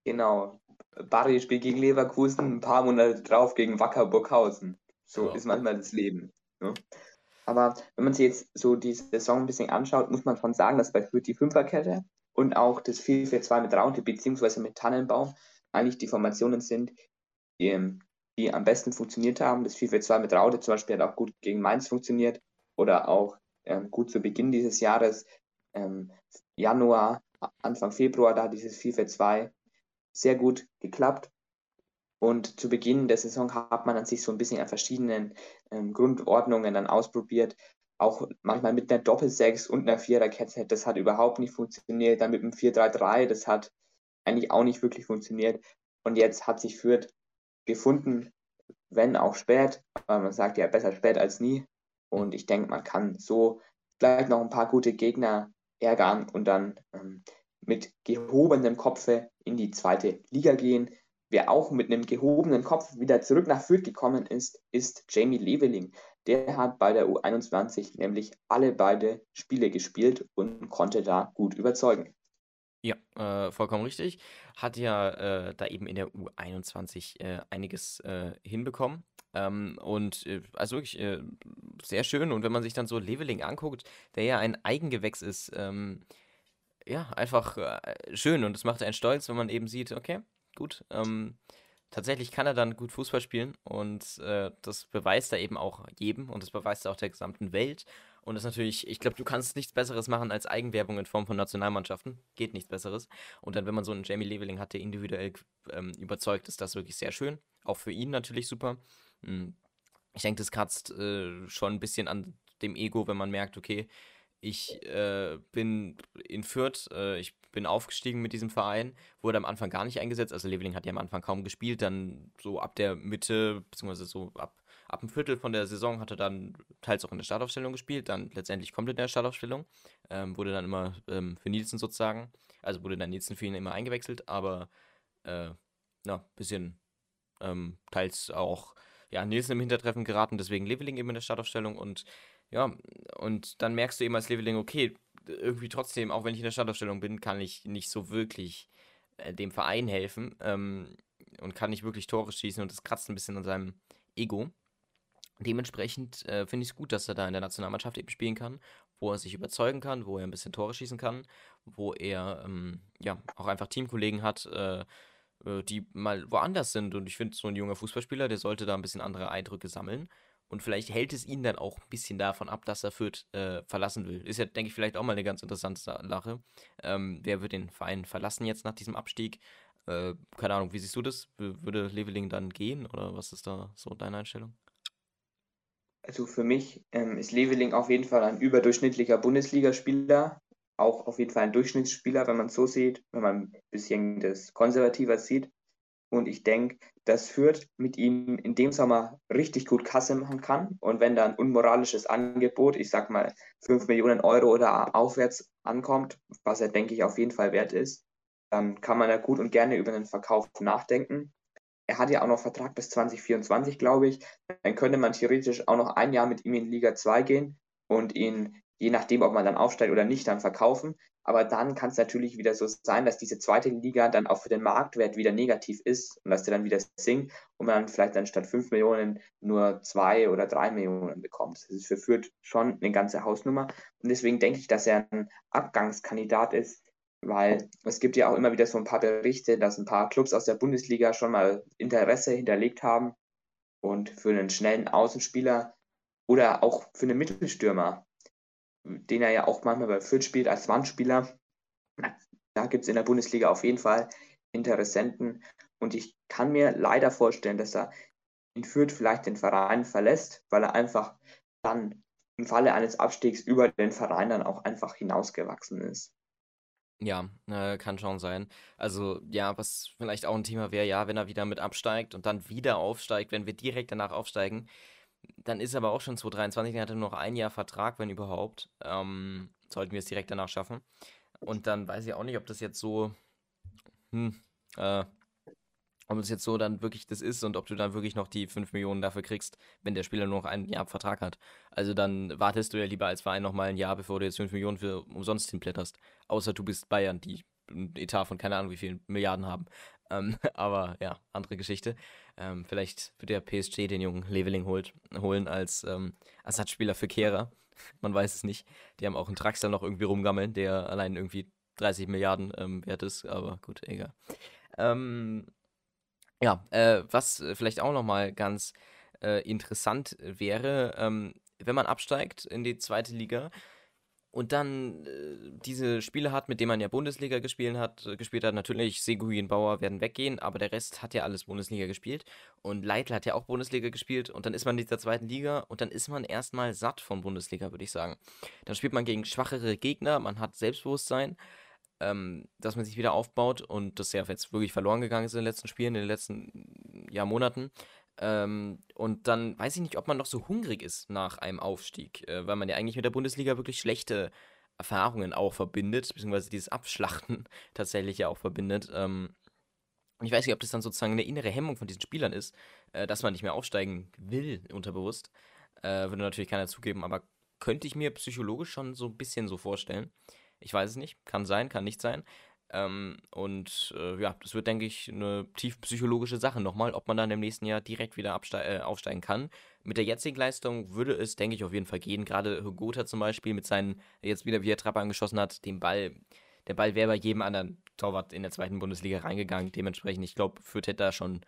Genau. Barry spielt gegen Leverkusen, ein paar Monate drauf gegen Wacker Burghausen. So ja. ist manchmal das Leben. Ne? Aber wenn man sich jetzt so die Saison ein bisschen anschaut, muss man schon sagen, dass bei Fürth die Fünferkette und auch das 4-4-2 mit Raunte beziehungsweise mit Tannenbaum eigentlich die Formationen sind, die, die am besten funktioniert haben. Das 4-4-2 mit Raute zum Beispiel hat auch gut gegen Mainz funktioniert oder auch ähm, gut zu Beginn dieses Jahres, ähm, Januar, Anfang Februar, da hat dieses 4-4-2 sehr gut geklappt. Und zu Beginn der Saison hat man an sich so ein bisschen an verschiedenen ähm, Grundordnungen dann ausprobiert. Auch manchmal mit einer Doppel-6 und einer Viererkette. Das hat überhaupt nicht funktioniert. Dann mit einem 4-3-3, das hat eigentlich auch nicht wirklich funktioniert. Und jetzt hat sich Fürth gefunden, wenn auch spät. Aber man sagt ja besser spät als nie. Und ich denke, man kann so vielleicht noch ein paar gute Gegner ärgern und dann ähm, mit gehobenem Kopfe in die zweite Liga gehen. Wer auch mit einem gehobenen Kopf wieder zurück nach Fürth gekommen ist, ist Jamie Leveling. Der hat bei der U21 nämlich alle beide Spiele gespielt und konnte da gut überzeugen. Ja, äh, vollkommen richtig. Hat ja äh, da eben in der U21 äh, einiges äh, hinbekommen. Ähm, und äh, also wirklich äh, sehr schön. Und wenn man sich dann so Leveling anguckt, der ja ein Eigengewächs ist, ähm, ja, einfach schön. Und es macht einen stolz, wenn man eben sieht, okay, gut, ähm, tatsächlich kann er dann gut Fußball spielen. Und das beweist er eben auch jedem und das beweist er auch der gesamten Welt. Und das ist natürlich, ich glaube, du kannst nichts Besseres machen als Eigenwerbung in Form von Nationalmannschaften. Geht nichts Besseres. Und dann, wenn man so einen Jamie Leveling hat, der individuell ähm, überzeugt, ist das wirklich sehr schön. Auch für ihn natürlich super. Hm. Ich denke, das kratzt äh, schon ein bisschen an dem Ego, wenn man merkt, okay, ich äh, bin in Fürth, äh, ich bin aufgestiegen mit diesem Verein, wurde am Anfang gar nicht eingesetzt. Also Leveling hat ja am Anfang kaum gespielt, dann so ab der Mitte, beziehungsweise so ab ab einem Viertel von der Saison hat er dann teils auch in der Startaufstellung gespielt, dann letztendlich komplett in der Startaufstellung. Ähm, wurde dann immer ähm, für Nielsen sozusagen, also wurde dann Nielsen für ihn immer eingewechselt, aber äh, na, bisschen ähm, teils auch ja, Nielsen im Hintertreffen geraten, deswegen Leveling eben in der Startaufstellung und ja, und dann merkst du eben als Leveling, okay, irgendwie trotzdem, auch wenn ich in der Startaufstellung bin, kann ich nicht so wirklich äh, dem Verein helfen ähm, und kann nicht wirklich Tore schießen und das kratzt ein bisschen an seinem Ego. Dementsprechend äh, finde ich es gut, dass er da in der Nationalmannschaft eben spielen kann, wo er sich überzeugen kann, wo er ein bisschen Tore schießen kann, wo er ähm, ja auch einfach Teamkollegen hat, äh, äh die mal woanders sind. Und ich finde, so ein junger Fußballspieler, der sollte da ein bisschen andere Eindrücke sammeln. Und vielleicht hält es ihn dann auch ein bisschen davon ab, dass er Fürth äh, verlassen will. Ist ja, denke ich, vielleicht auch mal eine ganz interessante Sache. Ähm, wer wird den Verein verlassen jetzt nach diesem Abstieg? Äh, keine Ahnung, wie siehst du das? Würde Leveling dann gehen oder was ist da so deine Einstellung? Also für mich ähm, ist Leveling auf jeden Fall ein überdurchschnittlicher Bundesligaspieler, auch auf jeden Fall ein Durchschnittsspieler, wenn man es so sieht, wenn man ein bisschen das konservativer sieht. Und ich denke, dass Fürth mit ihm in dem Sommer richtig gut Kasse machen kann. Und wenn da ein unmoralisches Angebot, ich sag mal 5 Millionen Euro oder aufwärts ankommt, was er, denke ich, auf jeden Fall wert ist, dann kann man da gut und gerne über einen Verkauf nachdenken er hat ja auch noch Vertrag bis 2024, glaube ich. Dann könnte man theoretisch auch noch ein Jahr mit ihm in Liga 2 gehen und ihn, je nachdem, ob man dann aufsteigt oder nicht, dann verkaufen. Aber dann kann es natürlich wieder so sein, dass diese zweite Liga dann auch für den Marktwert wieder negativ ist und dass der dann wieder sinkt und man vielleicht dann statt 5 Millionen nur 2 oder 3 Millionen bekommt. Das ist für Fürth schon eine ganze Hausnummer. Und deswegen denke ich, dass er ein Abgangskandidat ist, weil es gibt ja auch immer wieder so ein paar Berichte, dass ein paar Clubs aus der Bundesliga schon mal Interesse hinterlegt haben und für einen schnellen Außenspieler oder auch für einen Mittelstürmer, den er ja auch manchmal bei Fürth spielt als Wandspieler. Da gibt es in der Bundesliga auf jeden Fall Interessenten und ich kann mir leider vorstellen, dass er in Fürth vielleicht den Verein verlässt, weil er einfach dann im Falle eines Abstiegs über den Verein dann auch einfach hinausgewachsen ist. Ja, äh, kann schon sein. Also, ja, was vielleicht auch ein Thema wäre, ja, wenn er wieder mit absteigt und dann wieder aufsteigt, wenn wir direkt danach aufsteigen, dann ist er aber auch schon 2023, dann hat er nur noch ein Jahr Vertrag, wenn überhaupt. Ähm, sollten wir es direkt danach schaffen. Und dann weiß ich auch nicht, ob das jetzt so, hm, äh, ob es jetzt so dann wirklich das ist und ob du dann wirklich noch die 5 Millionen dafür kriegst, wenn der Spieler nur noch ein Jahr Vertrag hat. Also dann wartest du ja lieber als Verein noch mal ein Jahr, bevor du jetzt 5 Millionen für umsonst hinblätterst. Außer du bist Bayern, die ein Etat von keine Ahnung wie vielen Milliarden haben. Ähm, aber ja, andere Geschichte. Ähm, vielleicht wird der PSG den jungen Leveling holt, holen als ähm, Ersatzspieler für Kehrer. Man weiß es nicht. Die haben auch einen Traxler noch irgendwie rumgammeln, der allein irgendwie 30 Milliarden ähm, wert ist. Aber gut, egal. Ähm, ja, äh, was vielleicht auch nochmal ganz äh, interessant wäre, ähm, wenn man absteigt in die zweite Liga und dann äh, diese Spiele hat, mit denen man ja Bundesliga gespielt hat, äh, gespielt hat, natürlich Seguin Bauer werden weggehen, aber der Rest hat ja alles Bundesliga gespielt und Leitl hat ja auch Bundesliga gespielt und dann ist man in dieser zweiten Liga und dann ist man erstmal satt von Bundesliga, würde ich sagen. Dann spielt man gegen schwachere Gegner, man hat Selbstbewusstsein ähm, dass man sich wieder aufbaut und das ja jetzt wirklich verloren gegangen ist in den letzten Spielen, in den letzten Jahr, Monaten. Ähm, und dann weiß ich nicht, ob man noch so hungrig ist nach einem Aufstieg, äh, weil man ja eigentlich mit der Bundesliga wirklich schlechte Erfahrungen auch verbindet, beziehungsweise dieses Abschlachten tatsächlich ja auch verbindet. Ähm, und ich weiß nicht, ob das dann sozusagen eine innere Hemmung von diesen Spielern ist, äh, dass man nicht mehr aufsteigen will, unterbewusst. Äh, würde natürlich keiner zugeben, aber könnte ich mir psychologisch schon so ein bisschen so vorstellen. Ich weiß es nicht. Kann sein, kann nicht sein. Ähm, und äh, ja, das wird, denke ich, eine tief psychologische Sache nochmal, ob man dann im nächsten Jahr direkt wieder äh, aufsteigen kann. Mit der jetzigen Leistung würde es, denke ich, auf jeden Fall gehen. Gerade Gotha zum Beispiel mit seinen, jetzt wieder wie er Trappe angeschossen hat, den Ball, der Ball wäre bei jedem anderen Torwart in der zweiten Bundesliga reingegangen. Dementsprechend, ich glaube, Fürth hätte da schon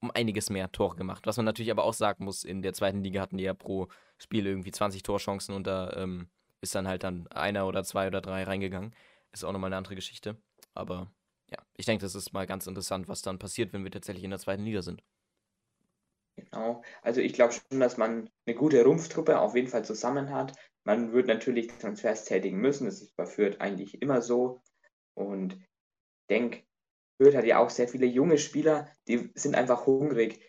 um einiges mehr Tore gemacht. Was man natürlich aber auch sagen muss, in der zweiten Liga hatten die ja pro Spiel irgendwie 20 Torchancen und da ähm, ist dann halt dann einer oder zwei oder drei reingegangen. Ist auch nochmal eine andere Geschichte. Aber ja, ich denke, das ist mal ganz interessant, was dann passiert, wenn wir tatsächlich in der zweiten Liga sind. Genau, also ich glaube schon, dass man eine gute Rumpftruppe auf jeden Fall zusammen hat. Man wird natürlich Transfers tätigen müssen, das ist bei Fürth eigentlich immer so. Und ich denke, Fürth hat ja auch sehr viele junge Spieler, die sind einfach hungrig.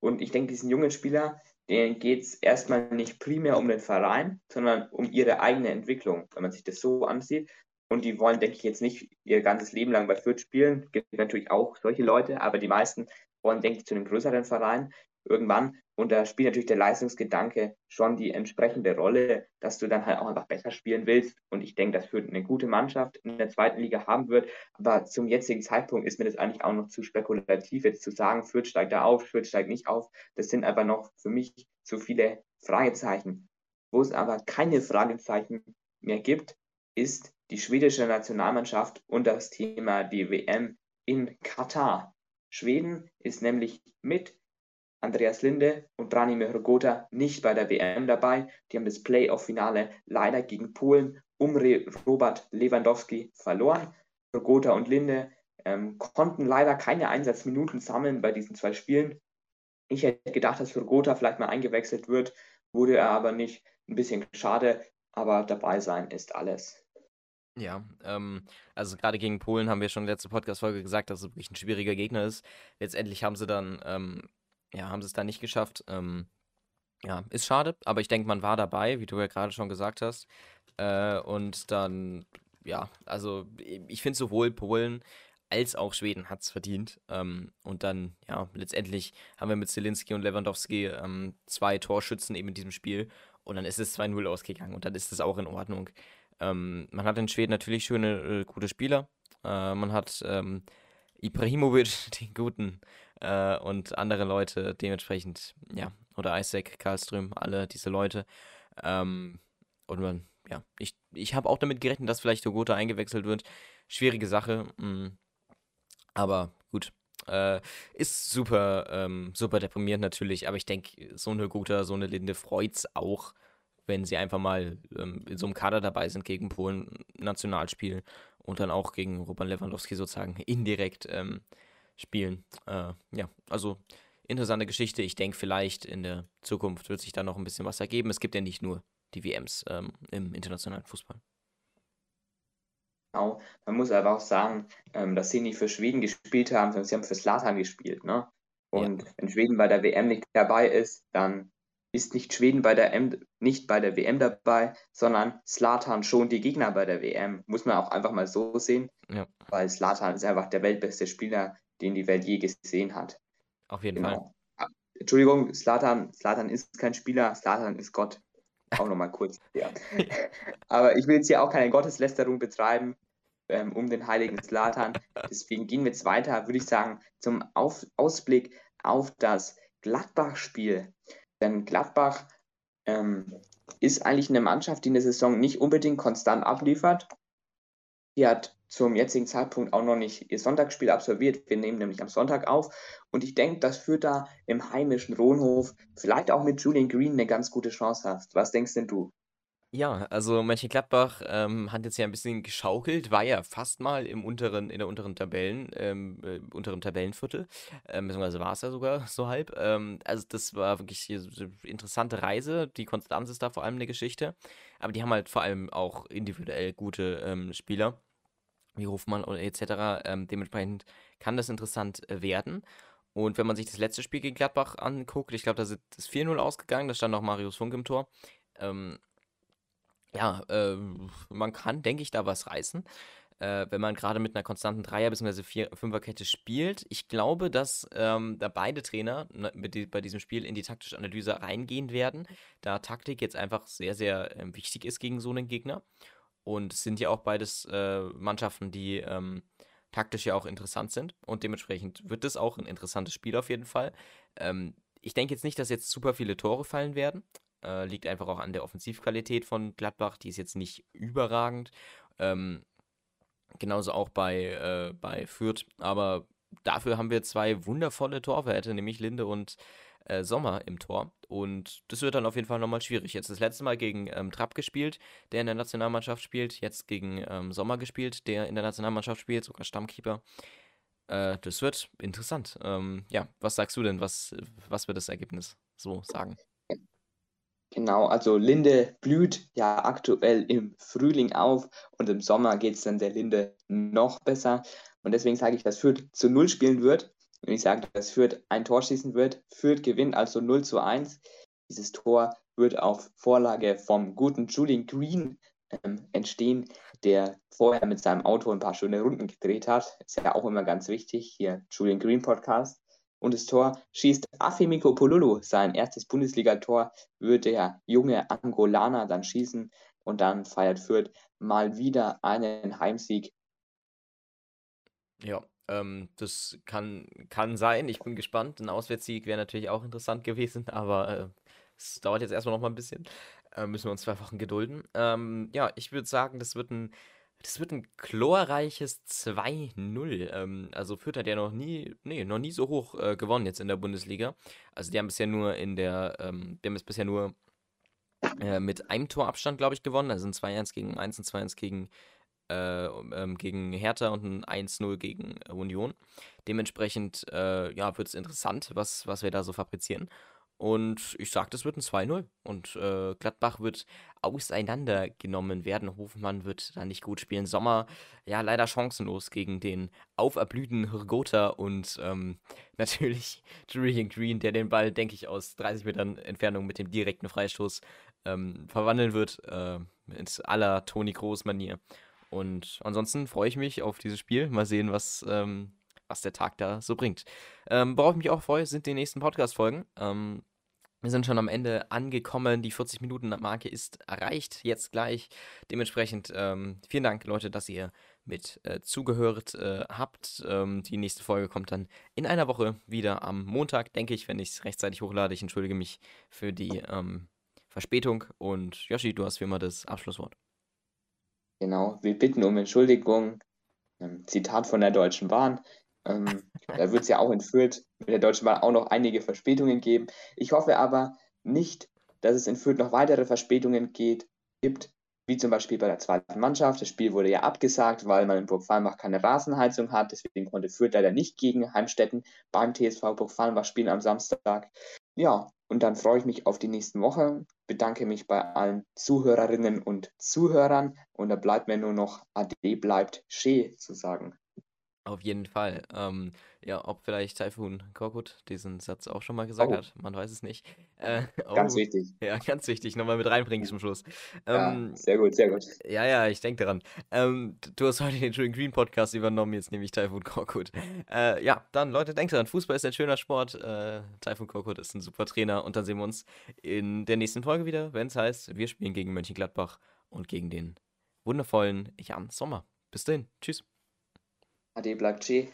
Und ich denke, diesen jungen Spieler, denen geht es erstmal nicht primär um den Verein, sondern um ihre eigene Entwicklung, wenn man sich das so ansieht. Und die wollen, denke ich, jetzt nicht ihr ganzes Leben lang bei Fürth spielen. Es gibt natürlich auch solche Leute, aber die meisten wollen, denke ich, zu einem größeren Verein irgendwann. Und da spielt natürlich der Leistungsgedanke schon die entsprechende Rolle, dass du dann halt auch einfach besser spielen willst. Und ich denke, dass Fürth eine gute Mannschaft in der zweiten Liga haben wird. Aber zum jetzigen Zeitpunkt ist mir das eigentlich auch noch zu spekulativ, jetzt zu sagen, Fürth steigt da auf, Fürth steigt nicht auf. Das sind aber noch für mich zu viele Fragezeichen. Wo es aber keine Fragezeichen mehr gibt, ist die schwedische Nationalmannschaft und das Thema die WM in Katar. Schweden ist nämlich mit Andreas Linde und Branimir Hrgota nicht bei der WM dabei. Die haben das Playoff-Finale leider gegen Polen um Robert Lewandowski verloren. Hrgota und Linde ähm, konnten leider keine Einsatzminuten sammeln bei diesen zwei Spielen. Ich hätte gedacht, dass Hrgota vielleicht mal eingewechselt wird, wurde er aber nicht. Ein bisschen schade, aber dabei sein ist alles. Ja, ähm, also gerade gegen Polen haben wir schon in der letzten Podcast-Folge gesagt, dass es wirklich ein schwieriger Gegner ist. Letztendlich haben sie dann ähm, ja, haben sie es da nicht geschafft. Ähm, ja, ist schade, aber ich denke, man war dabei, wie du ja gerade schon gesagt hast. Äh, und dann, ja, also ich finde sowohl Polen als auch Schweden hat es verdient. Ähm, und dann, ja, letztendlich haben wir mit Zelinski und Lewandowski ähm, zwei Torschützen eben in diesem Spiel. Und dann ist es 2-0 ausgegangen und dann ist es auch in Ordnung. Ähm, man hat in Schweden natürlich schöne, äh, gute Spieler. Äh, man hat ähm, Ibrahimovic, den guten, äh, und andere Leute dementsprechend, ja, oder Isaac, Karlström, alle diese Leute. Ähm, und man, ja, ich, ich habe auch damit gerechnet, dass vielleicht Togoto eingewechselt wird. schwierige Sache. Mh. Mm. Aber gut. Äh, ist super, ähm, super deprimierend natürlich, aber ich denke, so eine Guter, so eine Linde freut's auch, wenn sie einfach mal ähm, in so einem Kader dabei sind gegen Polen Nationalspiel und dann auch gegen Robert Lewandowski sozusagen indirekt ähm, spielen. Äh, ja, also interessante Geschichte. Ich denke, vielleicht in der Zukunft wird sich da noch ein bisschen was ergeben. Es gibt ja nicht nur die WMs ähm, im internationalen Fußball. Genau. Man muss aber auch sagen, ähm, dass sie nicht für Schweden gespielt haben, sondern sie haben für Slatan gespielt. Ne? Und ja. wenn Schweden bei der WM nicht dabei ist, dann ist nicht Schweden bei der, M nicht bei der WM dabei, sondern Slatan schon die Gegner bei der WM. Muss man auch einfach mal so sehen, ja. weil Slatan ist einfach der weltbeste Spieler, den die Welt je gesehen hat. Auf jeden genau. Fall. Ah, Entschuldigung, Slatan, Slatan ist kein Spieler, Slatan ist Gott. Auch nochmal kurz. Ja. Aber ich will jetzt hier auch keine Gotteslästerung betreiben ähm, um den heiligen Slatan. Deswegen gehen wir jetzt weiter, würde ich sagen, zum auf Ausblick auf das Gladbach-Spiel. Denn Gladbach ähm, ist eigentlich eine Mannschaft, die in der Saison nicht unbedingt konstant abliefert. Die hat zum jetzigen Zeitpunkt auch noch nicht ihr Sonntagsspiel absolviert. Wir nehmen nämlich am Sonntag auf. Und ich denke, dass Fürth da im heimischen Rohnhof vielleicht auch mit Julian Green eine ganz gute Chance hast. Was denkst denn du? Ja, also Mönchengladbach ähm, hat jetzt ja ein bisschen geschaukelt, war ja fast mal im unteren, in der unteren Tabellen, ähm, äh, unteren Tabellenviertel, ähm, beziehungsweise war es ja sogar so halb. Ähm, also das war wirklich eine interessante Reise. Die Konstanz ist da vor allem eine Geschichte. Aber die haben halt vor allem auch individuell gute ähm, Spieler, wie Hofmann oder etc. Ähm, dementsprechend kann das interessant äh, werden. Und wenn man sich das letzte Spiel gegen Gladbach anguckt, ich glaube, da ist es 4-0 ausgegangen, da stand noch Marius Funk im Tor. Ähm, ja, äh, man kann, denke ich, da was reißen, äh, wenn man gerade mit einer konstanten Dreier- bzw. Fünferkette spielt. Ich glaube, dass ähm, da beide Trainer ne, die, bei diesem Spiel in die taktische Analyse reingehen werden, da Taktik jetzt einfach sehr, sehr äh, wichtig ist gegen so einen Gegner. Und es sind ja auch beides äh, Mannschaften, die ähm, taktisch ja auch interessant sind. Und dementsprechend wird es auch ein interessantes Spiel auf jeden Fall. Ähm, ich denke jetzt nicht, dass jetzt super viele Tore fallen werden, äh, liegt einfach auch an der Offensivqualität von Gladbach. Die ist jetzt nicht überragend. Ähm, genauso auch bei, äh, bei Fürth. Aber dafür haben wir zwei wundervolle Torwerte, nämlich Linde und äh, Sommer im Tor. Und das wird dann auf jeden Fall nochmal schwierig. Jetzt das letzte Mal gegen ähm, Trapp gespielt, der in der Nationalmannschaft spielt. Jetzt gegen ähm, Sommer gespielt, der in der Nationalmannschaft spielt, sogar Stammkeeper. Äh, das wird interessant. Ähm, ja, was sagst du denn? Was, was wird das Ergebnis so sagen? Genau, also Linde blüht ja aktuell im Frühling auf und im Sommer geht es dann der Linde noch besser. Und deswegen sage ich, dass Fürth zu Null spielen wird. Und ich sage, dass Fürth ein Tor schießen wird. Fürth gewinnt also 0 zu 1. Dieses Tor wird auf Vorlage vom guten Julian Green ähm, entstehen, der vorher mit seinem Auto ein paar schöne Runden gedreht hat. Ist ja auch immer ganz wichtig, hier Julian Green Podcast und das Tor schießt Afimiko Polulu. Sein erstes Bundesligator wird der junge Angolaner dann schießen und dann feiert Fürth mal wieder einen Heimsieg. Ja, ähm, das kann, kann sein. Ich bin gespannt. Ein Auswärtssieg wäre natürlich auch interessant gewesen, aber äh, es dauert jetzt erstmal noch mal ein bisschen. Äh, müssen wir uns zwei Wochen gedulden. Ähm, ja, ich würde sagen, das wird ein das wird ein chlorreiches 2-0. Ähm, also Fürth hat ja noch nie, nee, noch nie so hoch äh, gewonnen jetzt in der Bundesliga. Also die haben bisher nur in der, ähm, die haben es bisher nur äh, mit einem Torabstand, glaube ich, gewonnen. Also ein 2-1 gegen 1 und 2-1 gegen, äh, ähm, gegen Hertha und ein 1-0 gegen Union. Dementsprechend, äh, ja, wird es interessant, was, was wir da so fabrizieren. Und ich sage, das wird ein 2-0. Und äh, Gladbach wird auseinandergenommen werden. Hofmann wird da nicht gut spielen. Sommer, ja, leider chancenlos gegen den auferblühten Hirgota und ähm, natürlich Julian Green, der den Ball, denke ich, aus 30 Metern Entfernung mit dem direkten Freistoß ähm, verwandeln wird. Äh, mit aller Toni Groß-Manier. Und ansonsten freue ich mich auf dieses Spiel. Mal sehen, was. Ähm, was der Tag da so bringt. Ähm, worauf ich mich auch freue, sind die nächsten Podcast-Folgen. Ähm, wir sind schon am Ende angekommen. Die 40-Minuten-Marke ist erreicht, jetzt gleich. Dementsprechend ähm, vielen Dank, Leute, dass ihr mit äh, zugehört äh, habt. Ähm, die nächste Folge kommt dann in einer Woche wieder am Montag, denke ich, wenn ich es rechtzeitig hochlade. Ich entschuldige mich für die ähm, Verspätung. Und Yoshi, du hast wie immer das Abschlusswort. Genau, wir bitten um Entschuldigung ähm, Zitat von der Deutschen Bahn. Ähm, da wird es ja auch in Fürth mit der Deutschen Bahn auch noch einige Verspätungen geben. Ich hoffe aber nicht, dass es in Fürth noch weitere Verspätungen geht, gibt, wie zum Beispiel bei der zweiten Mannschaft. Das Spiel wurde ja abgesagt, weil man in Burg Fallenbach keine Rasenheizung hat. Deswegen konnte Fürth leider nicht gegen Heimstetten beim TSV Burg Fallenbach spielen am Samstag. Ja, und dann freue ich mich auf die nächsten Woche, bedanke mich bei allen Zuhörerinnen und Zuhörern und da bleibt mir nur noch Ade bleibt She zu sagen. Auf jeden Fall. Ähm, ja, ob vielleicht Typhoon Korkut diesen Satz auch schon mal gesagt Oh. hat, man weiß es nicht. Äh, Ganz oh, wichtig. ja, ganz wichtig, nochmal mit reinbringen zum Schluss. Ja, Ähm, sehr gut, sehr gut. ja, ja, ich denke daran. Ähm, du hast heute den Green Green Podcast übernommen, jetzt nehme ich Typhoon Korkut. Äh, ja, dann Leute, denkt daran, Fußball ist ein schöner Sport. Äh, Typhoon Korkut ist ein super Trainer und dann sehen wir uns in der nächsten Folge wieder, wenn es heißt, wir spielen gegen Mönchengladbach und gegen den wundervollen Jan Sommer. Bis dahin, tschüss. Ade bleibt She.